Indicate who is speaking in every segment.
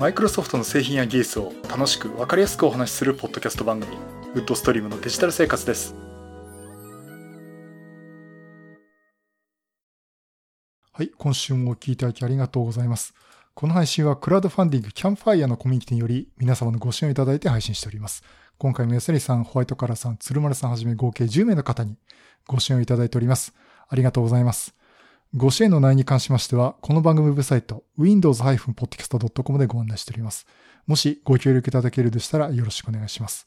Speaker 1: マイクロソフトの製品や技術を楽しく分かりやすくお話しするポッドキャスト番組ウッドストリームのデジタル生活ですはい今週もお聞きいただきありがとうございますこの配信はクラウドファンディングキャンプファイヤーのコミュニティにより皆様のご支援をいただいて配信しております今回も安成さん、ホワイトカラーさん、鶴丸さんはじめ合計10名の方にご支援をいただいております。ありがとうございます。ご支援の内容に関しましては、この番組ウェブサイト、windows-podcast.com でご案内しております。もしご協力いただけるでしたらよろしくお願いします。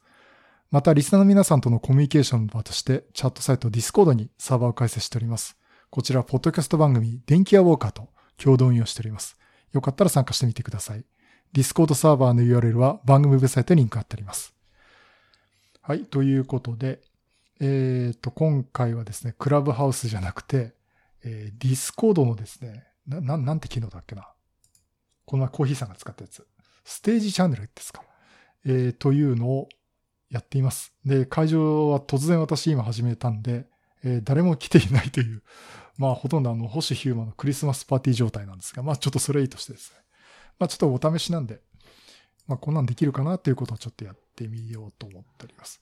Speaker 1: また、リスナーの皆さんとのコミュニケーションの場として、チャットサイト Discord にサーバーを開設しております。こちら、ポッドキャスト番組、電気屋ウォーカーと共同運用しております。よかったら参加してみてください。Discord サーバーの URL は番組ウェブサイトにリンク貼ってあります。はい、ということで、えっ、ー、と、今回はですね、クラブハウスじゃなくて、えー、 Discord のですね、な、ななんて機能だっけな。この前コーヒーさんが使ったやつ。ステージチャンネルですか。えー、というのをやっています。で、会場は突然私今始めたんで、えー、誰も来ていないという、まあほとんどあの、星ヒューマンのクリスマスパーティー状態なんですが、まあちょっとそれいいとしてですね。まあちょっとお試しなんで、まあこんなんできるかなということをちょっとやってみようと思っております。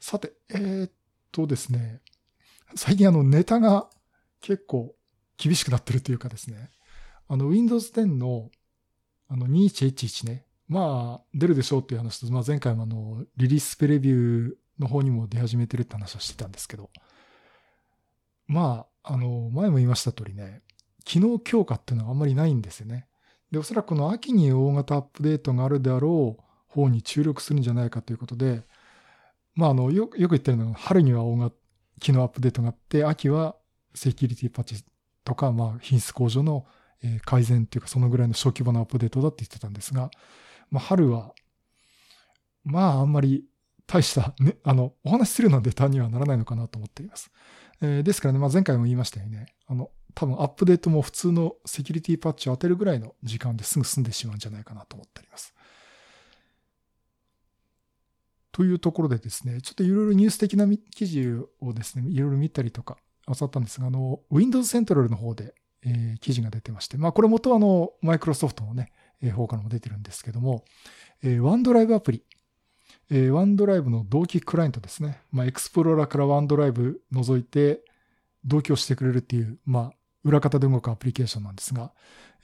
Speaker 1: さて、えー、っとですね、最近あのネタが結構厳しくなってるというかですね、あの Windows 10のあの2111ね、まあ出るでしょうっていう話と、まあ前回もあのリリースプレビューの方にも出始めてるって話をしてたんですけど、まあ、あの、前も言いました通りね、機能強化っていうのはあんまりないんですよね。で、おそらくこの秋に大型アップデートがあるであろう方に注力するんじゃないかということで、まあ、あの、よよく言ってるのは、春には大型機能アップデートがあって、秋はセキュリティパッチとか、まあ、品質向上の改善っていうか、そのぐらいの小規模なアップデートだって言ってたんですが、まあ、春は、まあ、あんまり大した、ね、あの、お話しするので単にはならないのかなと思っています。えー、ですからね、まあ、前回も言いましたよね。あの、多分アップデートも普通のセキュリティパッチを当てるぐらいの時間ですぐ済んでしまうんじゃないかなと思っております。というところでですね、ちょっといろいろニュース的な記事をですね、いろいろ見たりとか、あさったんですが、あの、Windows Central の方で、えー、記事が出てまして、まあこれ元はあの、マイクロソフトのね、えー、方からも出てるんですけども、えー、OneDrive アプリ、えー、OneDrive の同期クライアントですね、まあ Explorer から OneDrive 除いて同期をしてくれるっていう、まあ裏方で動くアプリケーションなんですが、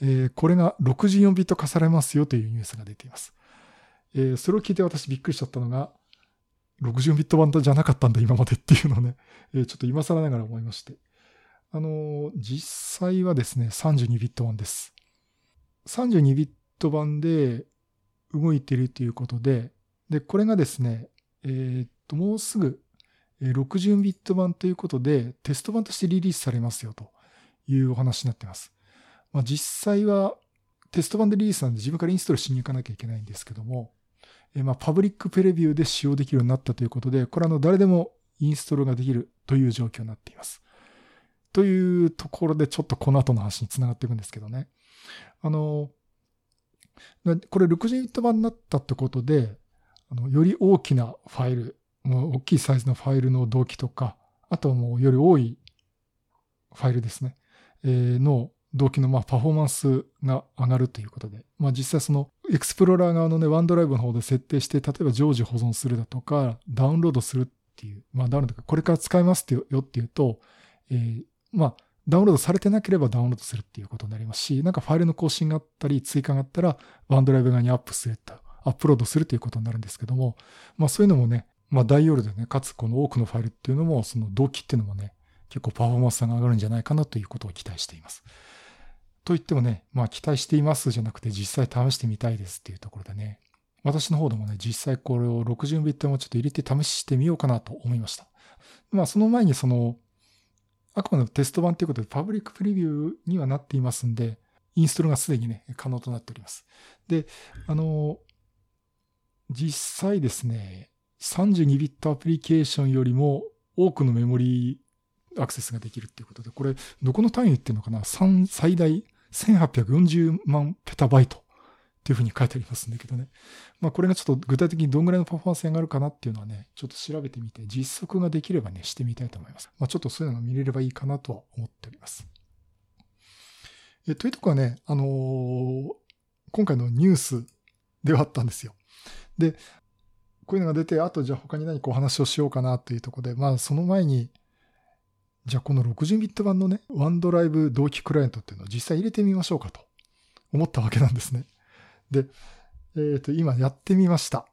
Speaker 1: えー、これが64ビット化されますよというニュースが出ています。えー、それを聞いて私びっくりしちゃったのが、60ビット版じゃなかったんだ今までっていうのをね、えちょっと今更ながら思いまして。あの、実際はですね、32ビット版です。32ビット版で動いているということで、で、これがですね、え、っと、もうすぐ60ビット版ということで、テスト版としてリリースされますよというお話になってます。まあ、実際はテスト版でリリースなんで自分からインストールしに行かなきゃいけないんですけども、えまあ、パブリックプレビューで使用できるようになったということで、これはあの誰でもインストールができるという状況になっています。というところでちょっとこの後の話につながっていくんですけどね。あの、これ60ビット版になったってことで、あのより大きなファイル、もう大きいサイズのファイルの同期とか、あとはもうより多いファイルですね、えー、の同期のまあパフォーマンスが上がるということで、まあ実際そのエクスプローラー側のね、ワンドライブの方で設定して、例えば常時保存するだとか、ダウンロードするっていう、まあダウンロードか、これから使いますってよっていうと、えー、まあダウンロードされてなければダウンロードするっていうことになりますし、なんかファイルの更新があったり、追加があったら、ワンドライブ側にアップすると、アップロードするということになるんですけども、まあそういうのもね、まあ大容量でね、かつこの多くのファイルっていうのも、その同期っていうのもね、結構パフォーマンスが上がるんじゃないかなということを期待しています。と言ってもね、まあ期待していますじゃなくて実際試してみたいですっていうところでね、私の方でもね、実際これを60ビットもちょっと入れて試してみようかなと思いました。まあその前にその、あくまでもテスト版ということでパブリックプレビューにはなっていますんで、インストールがすでにね、可能となっております。で、あの、実際ですね、32ビットアプリケーションよりも多くのメモリーアクセスができるっていうことで、これ、どこの単位ってるのかな ?3 最大1840万ペタバイトっていうふうに書いてありますんだけどね。まあこれがちょっと具体的にどんぐらいのパフォーマンスが上がるかなっていうのはね、ちょっと調べてみて実測ができればね、してみたいと思います。まあちょっとそういうのが見れればいいかなとは思っております。えというとこはね、あのー、今回のニュースではあったんですよ。で、こういうのが出て、あとじゃあ他に何かお話をしようかなというところで、まあその前に、じゃあこの60ビット版のね、ワンドライブ同期クライアントっていうのを実際入れてみましょうかと思ったわけなんですね。で、えっ、ー、と、今やってみました。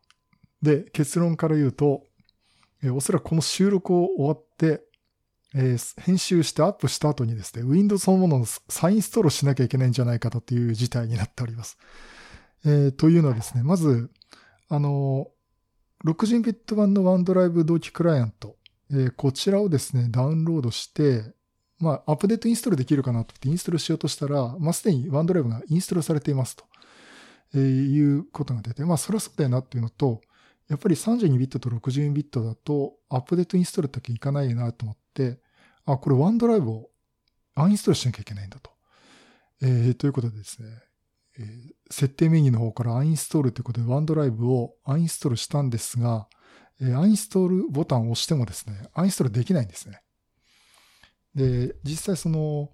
Speaker 1: で、結論から言うと、えー、おそらくこの収録を終わって、えー、編集してアップした後にですね、Windows そのものの再インストールしなきゃいけないんじゃないかという事態になっております。えー、というのはですね、まず、あの、60ビット版の OneDrive 同期クライアント、えー、こちらをですね、ダウンロードして、まあ、アップデートインストールできるかなと思ってインストールしようとしたら、まあ、すでに OneDrive がインストールされていますと、えー、いうことが出て、まあ、それはそうだよなっていうのと、やっぱり32ビットと62ビットだと、アップデートインストールだけいかないなと思って、あ、これ OneDrive をアンインストールしなきゃいけないんだと。えー、ということでですね、えー、設定メニューの方からアンインストールということで OneDrive をアンインストールしたんですが、え、アインストールボタンを押してもですね、アインストールできないんですね。で、実際その、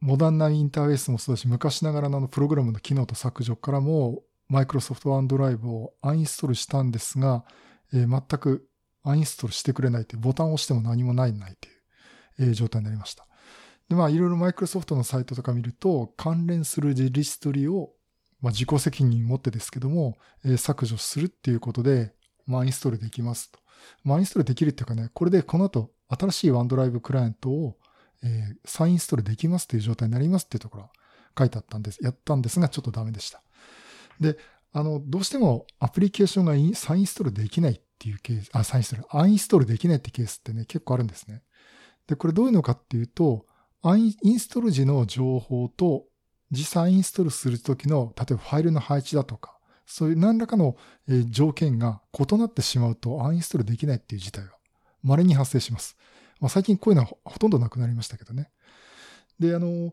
Speaker 1: モダンなインターフェースもそうだし、昔ながらのプログラムの機能と削除からも、Microsoft OneDrive をアインストールしたんですが、え、全くアインストールしてくれないという、ボタンを押しても何もないないという、え、状態になりました。で、まあ、いろいろ Microsoft のサイトとか見ると、関連するリストリを、まあ、自己責任を持ってですけども、え、削除するっていうことで、まあ、インストールできますと。まあ、インストールできるっていうかね、これでこの後、新しい OneDrive クライアントを、えー、再インストールできますという状態になりますっていうところが書いてあったんです。やったんですが、ちょっとダメでした。で、あの、どうしてもアプリケーションが再インストールできないっていうケース、あ、再インストール、アンインストールできないってケースってね、結構あるんですね。で、これどういうのかっていうと、アンインストール時の情報と実際インストールするときの、例えばファイルの配置だとか、そういう何らかの条件が異なってしまうとアンインストールできないっていう事態が稀に発生します。まあ、最近こういうのはほとんどなくなりましたけどね。で、あの、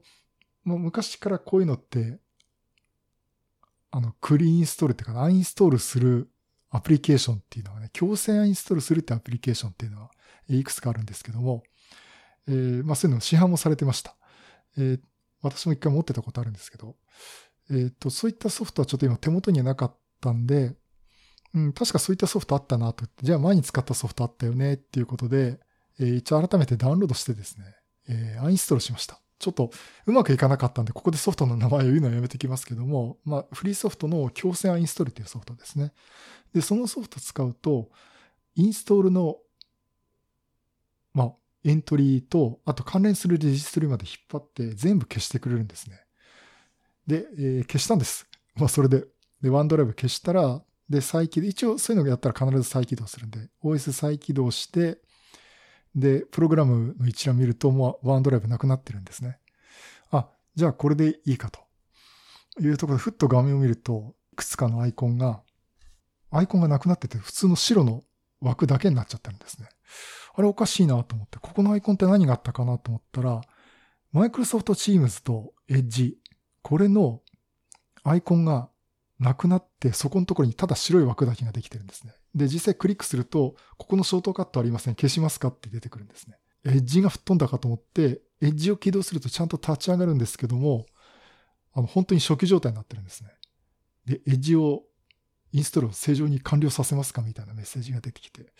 Speaker 1: まあ、昔からこういうのって、あの、クリーンインストールっていうか、アンインストールするアプリケーションっていうのはね、強制アンインストールするってアプリケーションっていうのは、いくつかあるんですけども、えー、まあそういうの市販もされてました。えー、私も一回持ってたことあるんですけど、えっ、ー、と、そういったソフトはちょっと今手元にはなかったんで、うん、確かそういったソフトあったなと。じゃあ前に使ったソフトあったよねっていうことで、えー、一応改めてダウンロードしてですね、えー、アンインストールしました。ちょっとうまくいかなかったんで、ここでソフトの名前を言うのはやめてきますけども、まあ、フリーソフトの強制アンインストールっていうソフトですね。で、そのソフト使うと、インストールの、まあ、エントリーと、あと関連するレジストリまで引っ張って全部消してくれるんですね。で、えー、消したんです。まあ、それで。で、ワンドライブ消したら、で、再起動、一応そういうのをやったら必ず再起動するんで、OS 再起動して、で、プログラムの一覧見ると、もうワンドライブなくなってるんですね。あ、じゃあこれでいいかと。いうところで、ふっと画面を見ると、いくつかのアイコンが、アイコンがなくなってて、普通の白の枠だけになっちゃってるんですね。あれおかしいなと思って、ここのアイコンって何があったかなと思ったら、Microsoft Teams と Edge、これのアイコンがなくなって、そこのところにただ白い枠だけができてるんですね。で、実際クリックすると、ここのショートカットありません。消しますかって出てくるんですね。エッジが吹っ飛んだかと思って、エッジを起動するとちゃんと立ち上がるんですけども、あの、本当に初期状態になってるんですね。で、エッジをインストールを正常に完了させますかみたいなメッセージが出てきて。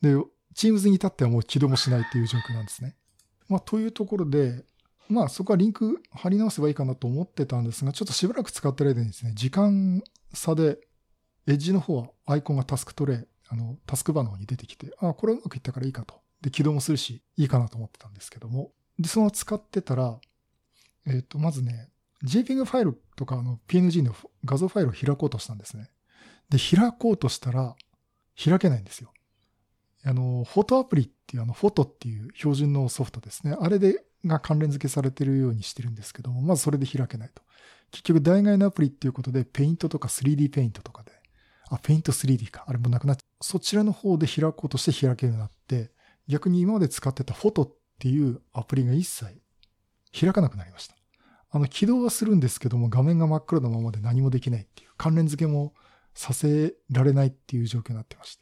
Speaker 1: で、Teams に至ってはもう起動もしないっていう状況なんですね。まあ、というところで、まあ、そこはリンク貼り直せばいいかなと思ってたんですが、ちょっとしばらく使ってる間にですね、時間差で、エッジの方はアイコンがタスクトレイ、あの、タスクバーの方に出てきて、あ、これうまくいったからいいかと。で、起動もするし、いいかなと思ってたんですけども。で、その使ってたら、えっ、ー、と、まずね、JPEG ファイルとかあの PNG の画像ファイルを開こうとしたんですね。で、開こうとしたら、開けないんですよ。あの、フォトアプリっていうあの、フォトっていう標準のソフトですね。あれで、が関連付けされてるようにしてるんですけども、まずそれで開けないと。結局、代替のアプリっていうことで、ペイントとか 3D ペイントとかで、あ、ペイント 3D か。あれもなくなっちゃう。そちらの方で開こうとして開けるようになって、逆に今まで使ってたフォトっていうアプリが一切開かなくなりました。あの、起動はするんですけども、画面が真っ黒なままで何もできないっていう、関連付けもさせられないっていう状況になってまして。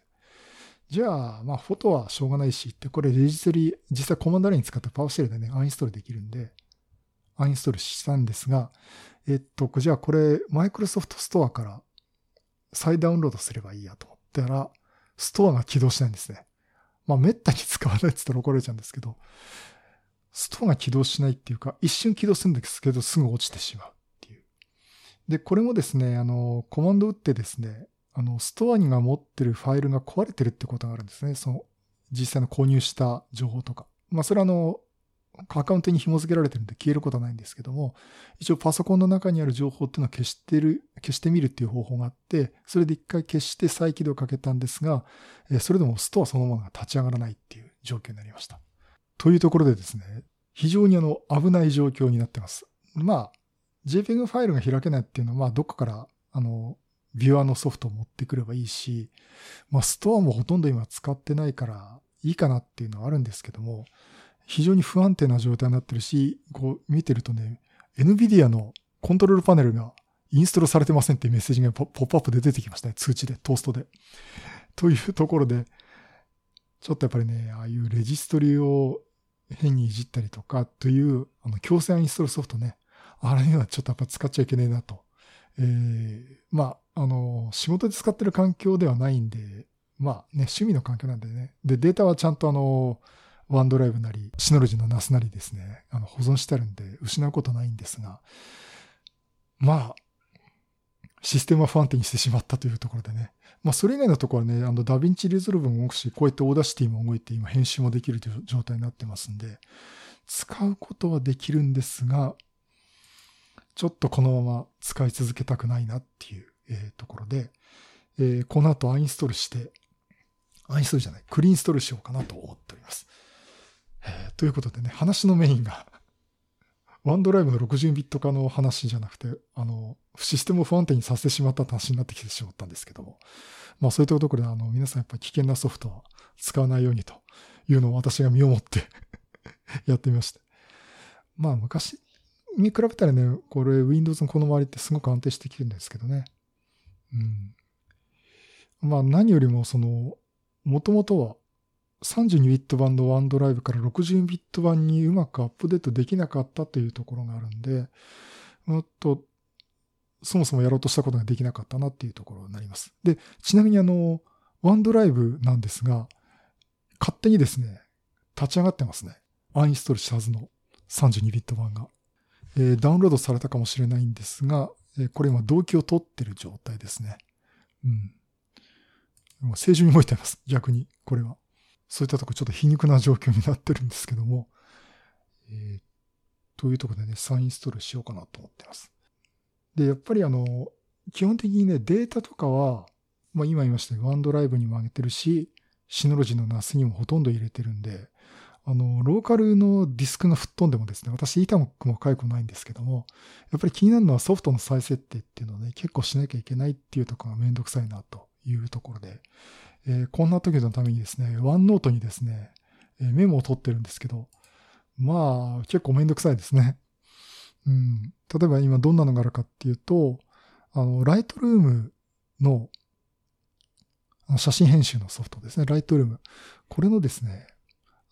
Speaker 1: じゃあ、まあ、フォトはしょうがないしって、これレジストリ、実際コマンドライン使ったパワーシェルでね、アンインストールできるんで、アンインストールしたんですが、えっと、じゃあこれ、マイクロソフトストアから再ダウンロードすればいいやと思ったら、ストアが起動しないんですね。まあ、めったに使わないって言ったら怒られちゃうんですけど、ストアが起動しないっていうか、一瞬起動するんですけど、すぐ落ちてしまうっていう。で、これもですね、あの、コマンド打ってですね、あの、ストアにが持ってるファイルが壊れてるってことがあるんですね。その、実際の購入した情報とか。まあ、それはあの、アカウントに紐付けられてるんで消えることはないんですけども、一応パソコンの中にある情報っていうのは消してる、消してみるっていう方法があって、それで一回消して再起動かけたんですが、それでもストアそのものが立ち上がらないっていう状況になりました。というところでですね、非常にあの危ない状況になってます。まあ、JPEG ファイルが開けないっていうのは、まあ、どっかからあのビュアのソフトを持ってくればいいし、まあ、ストアもほとんど今使ってないからいいかなっていうのはあるんですけども、非常に不安定な状態になってるし、こう見てるとね、NVIDIA のコントロールパネルがインストールされてませんっていうメッセージがポップアップで出てきましたね。通知で、トーストで。というところで、ちょっとやっぱりね、ああいうレジストリを変にいじったりとかという、あの、強制インストールソフトね、あれにはちょっとやっぱ使っちゃいけないなと。えー、まあ、あの、仕事で使ってる環境ではないんで、まあね、趣味の環境なんでね。で、データはちゃんとあの、ワンドライブなり、シノロジーのナスなりですね、あの、保存してあるんで、失うことないんですが、まあ、システムは不安定にしてしまったというところでね。まあ、それ以外のところはね、あの、 DaVinci Resolve も動くし、こうやって Audacity も動いて、今編集もできるという状態になってますんで、使うことはできるんですが、ちょっとこのまま使い続けたくないなっていう、え、ところで、えー、この後アンインストールして、アンインストールじゃない、クリーンストールしようかなと思っております。えー、ということでね、話のメインが ワンドライブの60ビット化の話じゃなくて、あの、システムを不安定にさせてしまった話になってきてしまったんですけども、まあそういったところで、あの、皆さんやっぱり危険なソフトは使わないようにというのを私が身をもって やってみました。まあ昔に比べたらね、これ Windows のこの周りってすごく安定してきてるんですけどね。うん。まあ何よりもその、もともとは32ビット版のワンドライブから60ビット版にうまくアップデートできなかったというところがあるんで、もっと、そもそもやろうとしたことができなかったなっていうところになります。で、ちなみにあの、ワンドライブなんですが、勝手にですね、立ち上がってますね。アンインストールしたはずの32ビット版が。えー、ダウンロードされたかもしれないんですが、え、これ今動機を取ってる状態ですね。うん。もう正常に動いてます。逆に、これは。そういったとこちょっと皮肉な状況になってるんですけども、えー、というとこでね、再インストールしようかなと思ってます。で、やっぱりあの、基本的にね、データとかは、まあ今言いましたよ、ワンドライブにも上げてるし、シノロジーの NAS にもほとんど入れてるんで、あの、ローカルのディスクが吹っ飛んでもですね、私、板ももかゆくないんですけども、やっぱり気になるのはソフトの再設定っていうのをね、結構しなきゃいけないっていうところがめんどくさいなというところで、えー、こんな時のためにですね、ワンノートにですね、え、メモを取ってるんですけど、まあ、結構めんどくさいですね。うん。例えば今どんなのがあるかっていうと、あの、ライトルームのあの写真編集のソフトですね、ライトルーム。これのですね、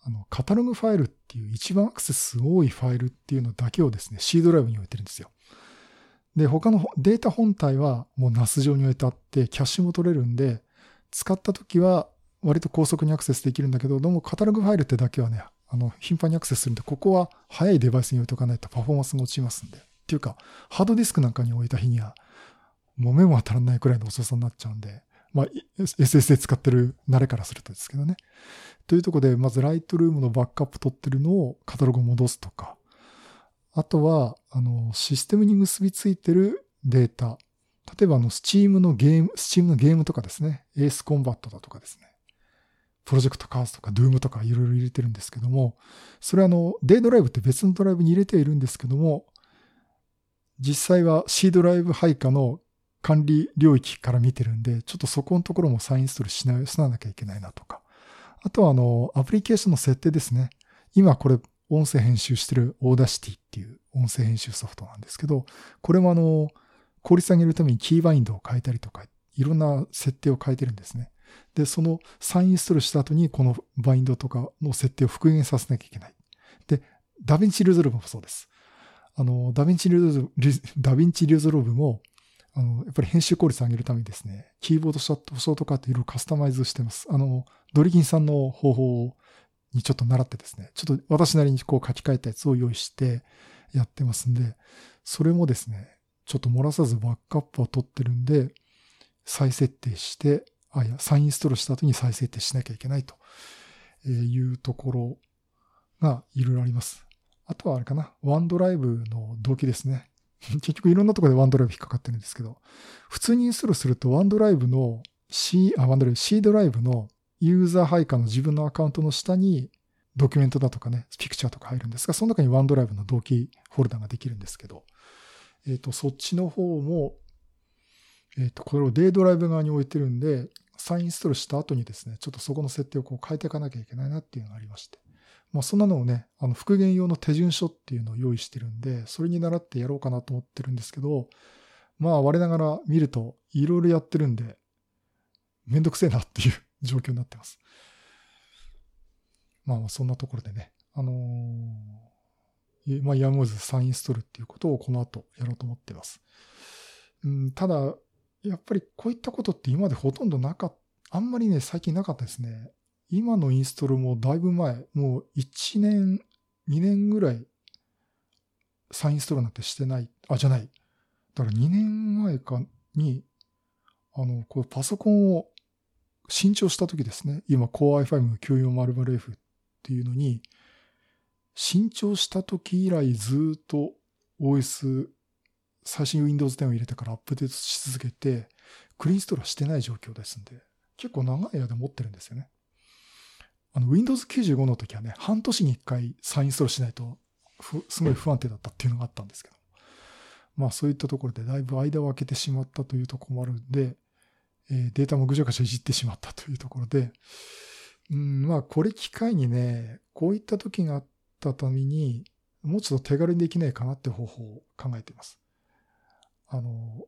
Speaker 1: あの、カタログファイルっていう一番アクセス多いファイルっていうのだけをですね、C ドライブに置いてるんですよ。で、他のデータ本体はもう NAS 上に置いてあって、キャッシュも取れるんで、使った時は割と高速にアクセスできるんだけど、どうもカタログファイルってだけはね、あの、頻繁にアクセスするんで、ここは速いデバイスに置いとかないとパフォーマンスが落ちますんで。っていうか、ハードディスクなんかに置いた日には、もう目も当たらないくらいの遅さになっちゃうんで、まあ、SSD 使ってる慣れからするとですけどね。というとこで、まずライトルームのバックアップ取ってるのをカタログ戻すとか、あとは、あの、システムに結びついてるデータ、例えばあの、 Steam のゲーム、 Steam のゲームとかですね、エースコンバットだとかですね、 Project CARS とか、 Doom とかいろいろ入れてるんですけども、それはあの、 D ドライブって別のドライブに入れているんですけども、実際は C ドライブ配下の管理領域から見てるんで、ちょっとそこのところも再インストールしなしななきゃいけないなとか。あとはあの、アプリケーションの設定ですね。今これ音声編集してる Audacity っていう音声編集ソフトなんですけど、これもあの、効率上げるためにキーバインドを変えたりとか、いろんな設定を変えてるんですね。で、その再インストールした後にこのバインドとかの設定を復元させなきゃいけない。で、 DaVinci Resolve もそうです。あの、ダヴィンチリゾ、DaVinci Resolve も、あの、やっぱり編集効率上げるためにですね、キーボードショートカットいろいろカスタマイズしてます。あの、ドリキンさんの方法にちょっと習ってですね、ちょっと私なりにこう書き換えたやつを用意してやってますんで、それもですね、ちょっと漏らさずバックアップを取ってるんで、再設定して、あ、いや、再インストールした後に再設定しなきゃいけないというところがいろいろあります。あとはあれかな、ワンドライブの動機ですね。結局いろんなところでワンドライブ引っかかってるんですけど、普通にインストールするとワンドライブの C、あ、ワンドライブ、C ドライブのユーザー配下の自分のアカウントの下にドキュメントだとかね、ピクチャーとか入るんですが、その中にワンドライブの同期フォルダができるんですけど、えっ、ー、と、そっちの方も、えっ、ー、と、これをデイドライブ側に置いてるんで、再インストールした後にですね、ちょっとそこの設定をこう変えていかなきゃいけないなっていうのがありまして。まあそんなのをね、あの復元用の手順書っていうのを用意してるんで、それに習ってやろうかなと思ってるんですけど、まあ我ながら見るといろいろやってるんで、めんどくせえなっていう 状況になってます。まあそんなところでね、あのー、まあやむをず再インストールっていうことをこの後やろうと思ってます。うん、ただ、やっぱりこういったことって今までほとんどなかった、あんまりね、最近なかったですね。今のインストールもだいぶ前、もう1年、2年ぐらい再インストールなんてしてない。あ、じゃない。だから2年前かに、あの、こうパソコンを新調した時ですね。今 Core i5 の 9400F っていうのに、新調した時以来ずっと OS 最新 Windows 10を入れてからアップデートし続けて、クリーンストールはしてない状況ですんで、結構長い間持ってるんですよね。あの、Windows 95の時はね、半年に一回再インストールしないと、すごい不安定だったっていうのがあったんですけど。まあそういったところでだいぶ間を空けてしまったというところもあるんで、えー、データもぐちゃぐちゃいじってしまったというところで、うん、まあこれ機会にね、こういった時があったために、もうちょっと手軽にできないかなって方法を考えています。あの、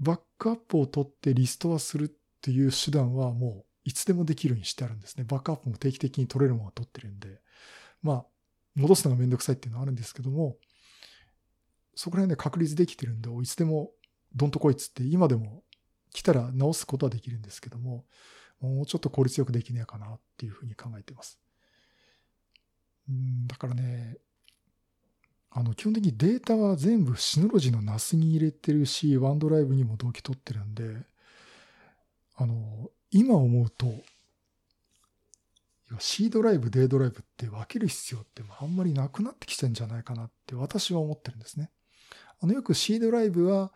Speaker 1: バックアップを取ってリストアするっていう手段はもういつでもできるようにしてあるんですね。バックアップも定期的に取れるものを取ってるんで、まあ、戻すのがめんどくさいっていうのはあるんですけども、そこら辺で確立できてるんで、いつでもどんとこいつって今でも来たら直すことはできるんですけども、もうちょっと効率よくできねえかなっていうふうに考えてます。うんだからね、あの、基本的にデータは全部シノロジーの NAS に入れてるし、ワンドライブにも同期取ってるんで、あの、今思うと、C ドライブ、D ドライブって分ける必要ってあんまりなくなってきてんじゃないかなって私は思ってるんですね。あの、よく C ドライブは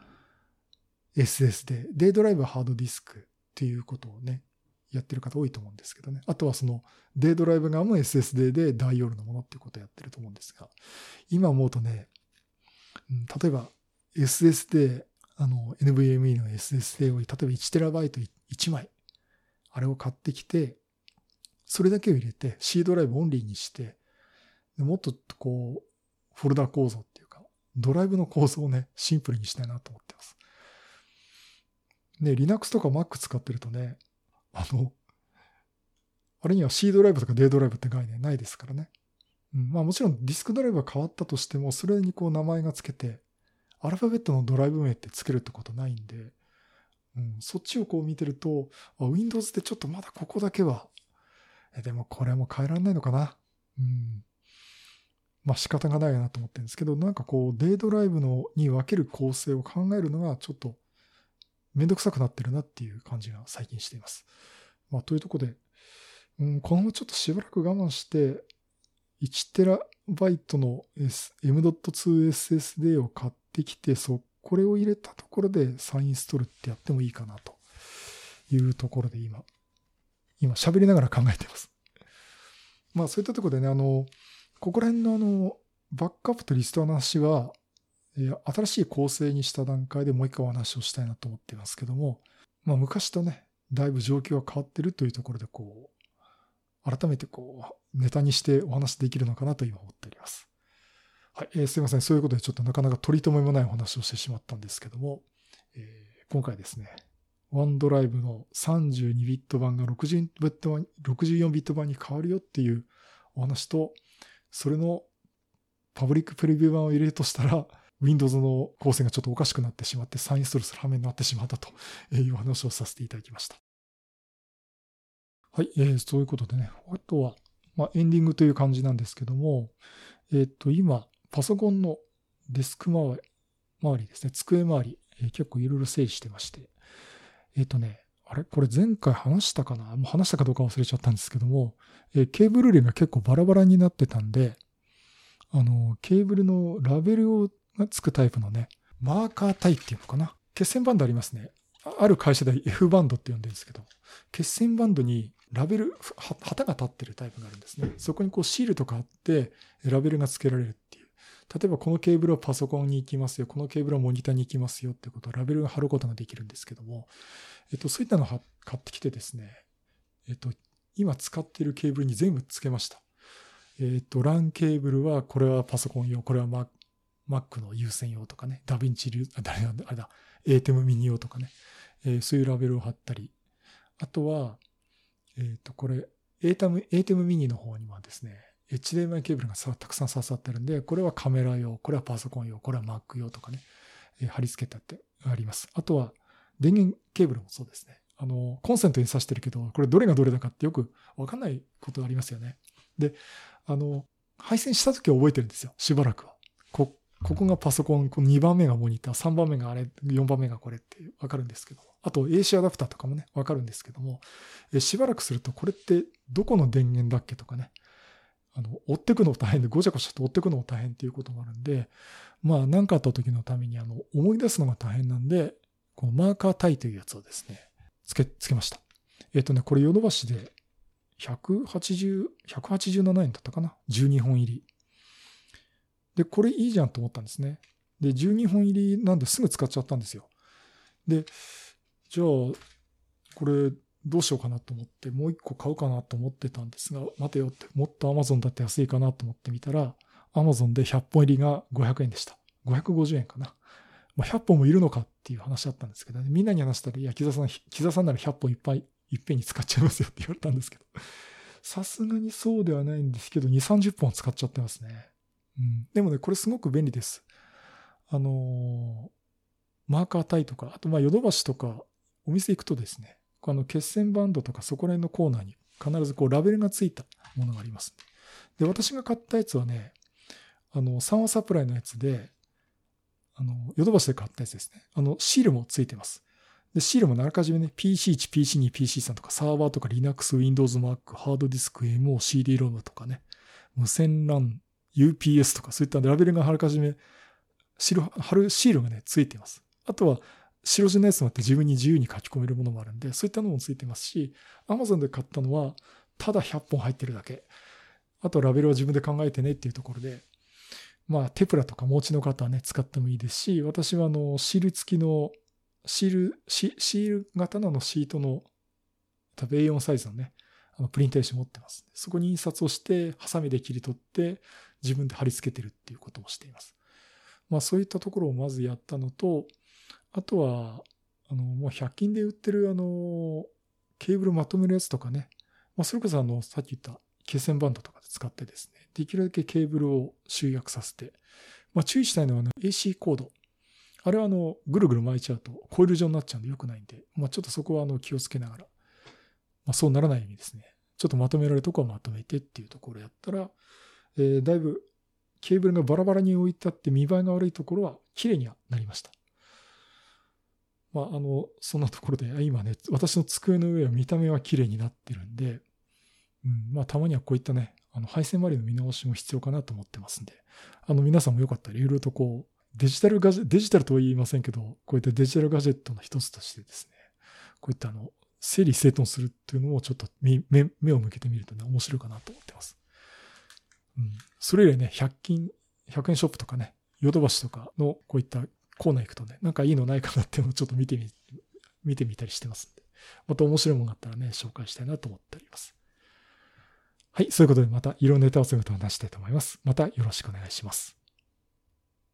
Speaker 1: SSD、D ドライブはハードディスクっていうことをね、やってる方多いと思うんですけどね。あとはその D ドライブ側も SSD で大容量のものっていうことをやってると思うんですが、今思うとね、例えば SSD、あの NVMe の SSD を例えば 1TB1 枚あれを買ってきて、それだけを入れて C ドライブオンリーにして、もっとこう、フォルダ構造っていうか、ドライブの構造をね、シンプルにしたいなと思ってます。ね、Linux とか Mac 使ってるとね、あの、あれには C ドライブとか D ドライブって概念ないですからね。うん、まあもちろんディスクドライブが変わったとしても、それにこう名前が付けて、アルファベットのドライブ名って付けるってことないんで、うん、そっちをこう見てると、Windows ってちょっとまだここだけは、えでもこれも変えられないのかな？うん。まあ仕方がないなと思ってるんですけど、なんかこう、デイドライブのに分ける構成を考えるのがちょっとめんどくさくなってるなっていう感じが最近しています。まあというとこで、うん、このままちょっとしばらく我慢して、1TB の M.2 SSD を買ってきて、そっこれを入れたところで再インストールってやってもいいかなというところで今、今喋りながら考えてます。まあそういったところでね、あの、ここら辺のあの、バックアップとリストの話は、新しい構成にした段階でもう一回お話をしたいなと思っていますけども、まあ昔とね、だいぶ状況が変わってるというところでこう、改めてこう、ネタにしてお話できるのかなと今思っております。はい、えー、すいません。そういうことでちょっとなかなか取り留めもないお話をしてしまったんですけども、えー、今回ですね、ワンドライブの32ビット版が64ビット版に変わるよっていうお話と、それのパブリックプレビュー版を入れるとしたら、Windows の構成がちょっとおかしくなってしまって、再インストールする羽目になってしまったという話をさせていただきました。はい、えー、そういうことでね、あとは、まあ、エンディングという感じなんですけども、えっ、と、今、パソコンのデスク周り、ですね、机周り、えー、結構いろいろ整理してまして、えっ、ー、とね、あれ？これ前回話したかな？もう話したかどうか忘れちゃったんですけども、えー、ケーブル類が結構バラバラになってたんで、あの、ケーブルのラベルをがつくタイプのね、マーカータイっていうのかな？血栓バンドありますね。ある会社で F バンドって呼んでるんですけど、血栓バンドにラベル、旗が立ってるタイプがあるんですね。そこにこうシールとかあって、ラベルが付けられるっていう。例えばこのケーブルはパソコンに行きますよ。このケーブルはモニターに行きますよってことをラベルが貼ることができるんですけども、えっと、そういったのを買ってきてですね、えっと、今使っているケーブルに全部付けました。えっと、LAN ケーブルは、これはパソコン用、これは Mac の有線用とかね、ダヴィンチ流、あ、誰だ、あれだ、ATEM ミニ用とかね、えー、そういうラベルを貼ったり、あとは、えっ、と、これ、ATEM、ATEM ミニの方にはですね、HDMI ケーブルがたくさん刺さってるんで、これはカメラ用、これはパソコン用、これは Mac 用とかね、えー、貼り付けたってあります。あとは、電源ケーブルもそうですね。あの、コンセントに挿してるけど、これどれがどれだかってよくわかんないことがありますよね。で、あの、配線した時は覚えてるんですよ。しばらくは。こ、ここがパソコン、この2番目がモニター、3番目があれ、4番目がこれってわかるんですけど。あと AC アダプターとかもね、わかるんですけども、えしばらくするとこれってどこの電源だっけとかね、あの、追ってくの大変で、ごちゃごちゃと追ってくのも大変っていうこともあるんで、まあ何かあった時のためにあの、思い出すのが大変なんで、このマーカータイというやつをですね、つけ、つけました。えっ、とね、これヨドバシで180、187円だったかな ?12 本入り。で、これいいじゃんと思ったんですね。で、12本入りなんですぐ使っちゃったんですよ。で、じゃあ、これどうしようかなと思って、もう一個買うかなと思ってたんですが、待てよって、もっと Amazon だって安いかなと思ってみたら、Amazon で100本入りが500円でした。550円かな。まあ、100本もいるのかっていう話だったんですけどね、みんなに話したら、いや、木田さん、木田さんなら100本いっぱい、いっぺんに使っちゃいますよって言われたんですけど、さすがにそうではないんですけど、2、30本使っちゃってますね。うん。でもね、これすごく便利です。あのー、マーカータイとか、あとまあヨドバシとかお店行くとですね、あの血栓バンドとかそこら辺のコーナーに必ずこうラベルがついたものがあります。で、私が買ったやつはね、あの、三和サプライのやつで、あの、ヨドバシで買ったやつですね。あの、シールもついてます。で、シールもあらかじめね、PC1、PC2、PC3 とか、サーバーとか Linux、Windows、Mac、ハードディスク、MO、CD-ROM とかね、無線 LAN、UPS とか、そういったラベルがあらかじめ、貼るシールがね、ついてます。あとは、白地のやつもあって自分に自由に書き込めるものもあるんで、そういったのもついてますし、Amazon で買ったのは、ただ100本入ってるだけ。あとラベルは自分で考えてねっていうところで、まあ、テプラとか持ちの方はね、使ってもいいですし、私はあの、シール付きの、シール、シール型のシートの、多分 A4 サイズのね、あの、プリンター紙持ってます。そこに印刷をして、ハサミで切り取って、自分で貼り付けてるっていうこともしています。まあ、そういったところをまずやったのと、あとは、あの、もう100均で売ってるあの、ケーブルまとめるやつとかね。まあ、それこそあの、さっき言った血栓バンドとかで使ってですね、できるだけケーブルを集約させて、まあ、注意したいのは、ね、AC コード。あれはあの、ぐるぐる巻いちゃうとコイル状になっちゃうんで良くないんで、まあ、ちょっとそこはあの、気をつけながら、まあ、そうならないようにですね、ちょっとまとめられるとこはまとめてっていうところやったら、えー、だいぶケーブルがバラバラに置いてあって見栄えが悪いところは綺麗にはなりました。まあ、あの、そんなところで、今ね、私の机の上は見た目は綺麗になってるんで、うん、まあ、たまにはこういったね、あの、配線周りの見直しも必要かなと思ってますんで、あの、皆さんもよかったらいろいろとこう、デジタルガジェデジタルとは言いませんけど、こういったデジタルガジェットの一つとしてですね、こういったあの、整理整頓するっていうのもちょっと目目を向けてみるとね、面白いかなと思ってます。うん。それ以来ね、100均、100円ショップとかね、ヨドバシとかのこういったコーナー行くとね、なんかいいのないかなっていうのをちょっと見てみ、見てみたりしてますんで、また面白いものがあったらね、紹介したいなと思っております。はい、そういうことでまたいろんなネタをすると話したいと思います。またよろしくお願いします。